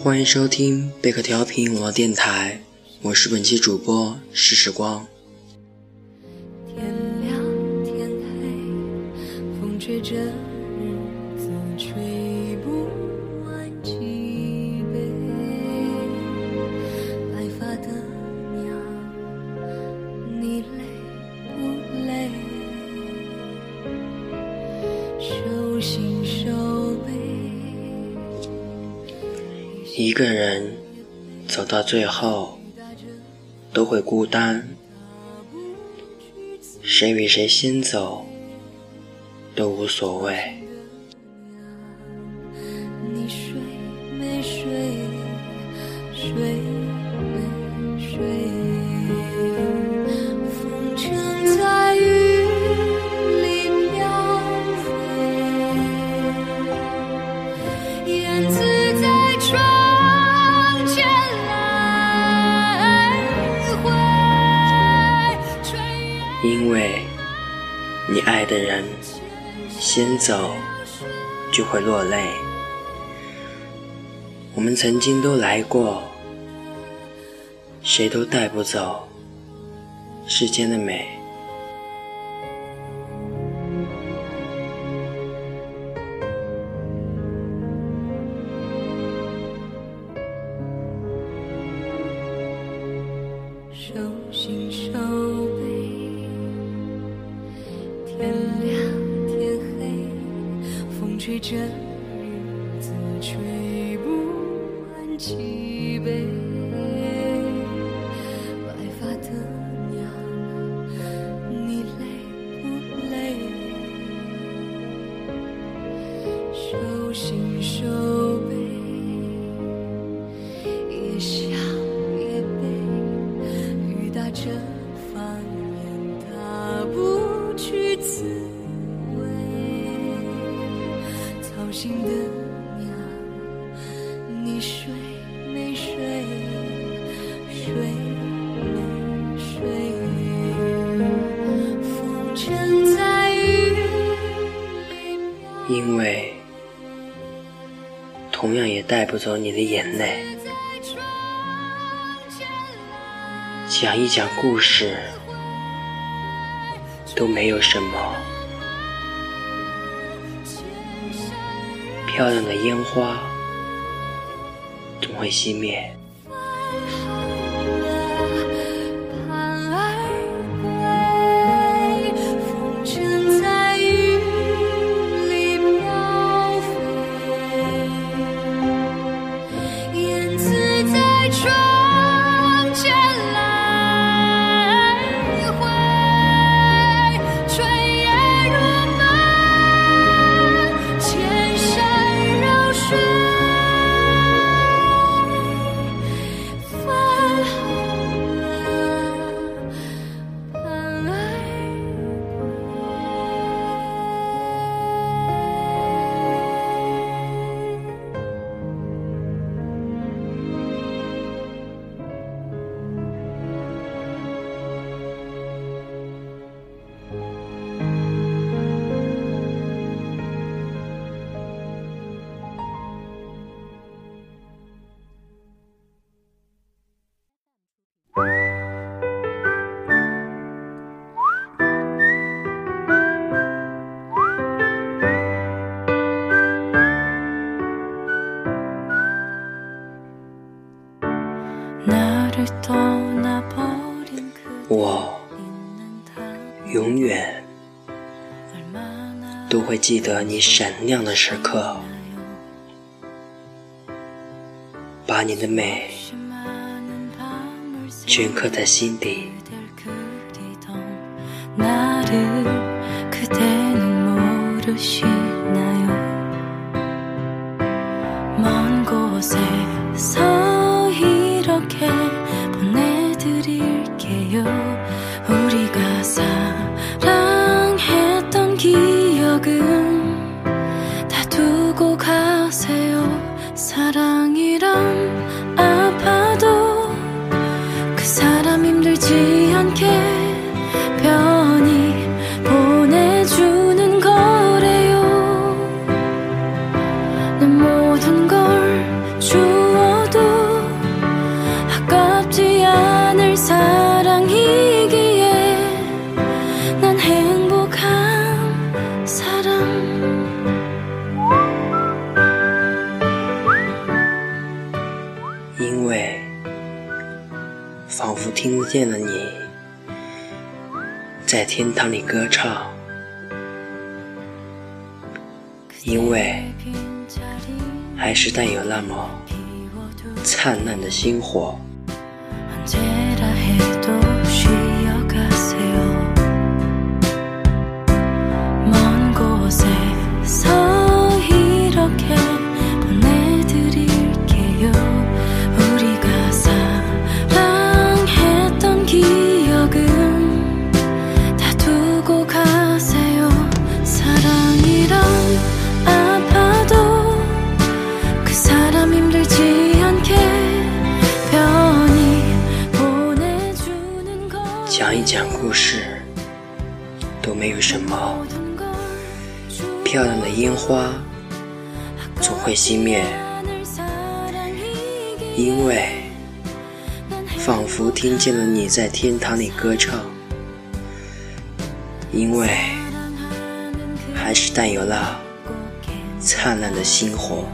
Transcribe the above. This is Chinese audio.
欢迎收听贝壳调频网络电台，我是本期主播是时光。天亮天黑，风吹着一个人走到最后都会孤单，谁与谁先走都无所谓。因为你爱的人先走，就会落泪。我们曾经都来过，谁都带不走世间的美。吹着日子吹不完脊背。白发的娘，你累不累？手心手背，也笑同样也带不走你的眼泪。讲一讲故事都没有什么，漂亮的烟花总会熄灭。我永远都会记得你闪亮的时刻，把你的美镌刻在心底。나 见了你在天堂里歌唱，因为还是带有那么灿烂的星火。讲故事都没有什么，漂亮的烟花总会熄灭，因为仿佛听见了你在天堂里歌唱，因为还是带有了灿烂的星火。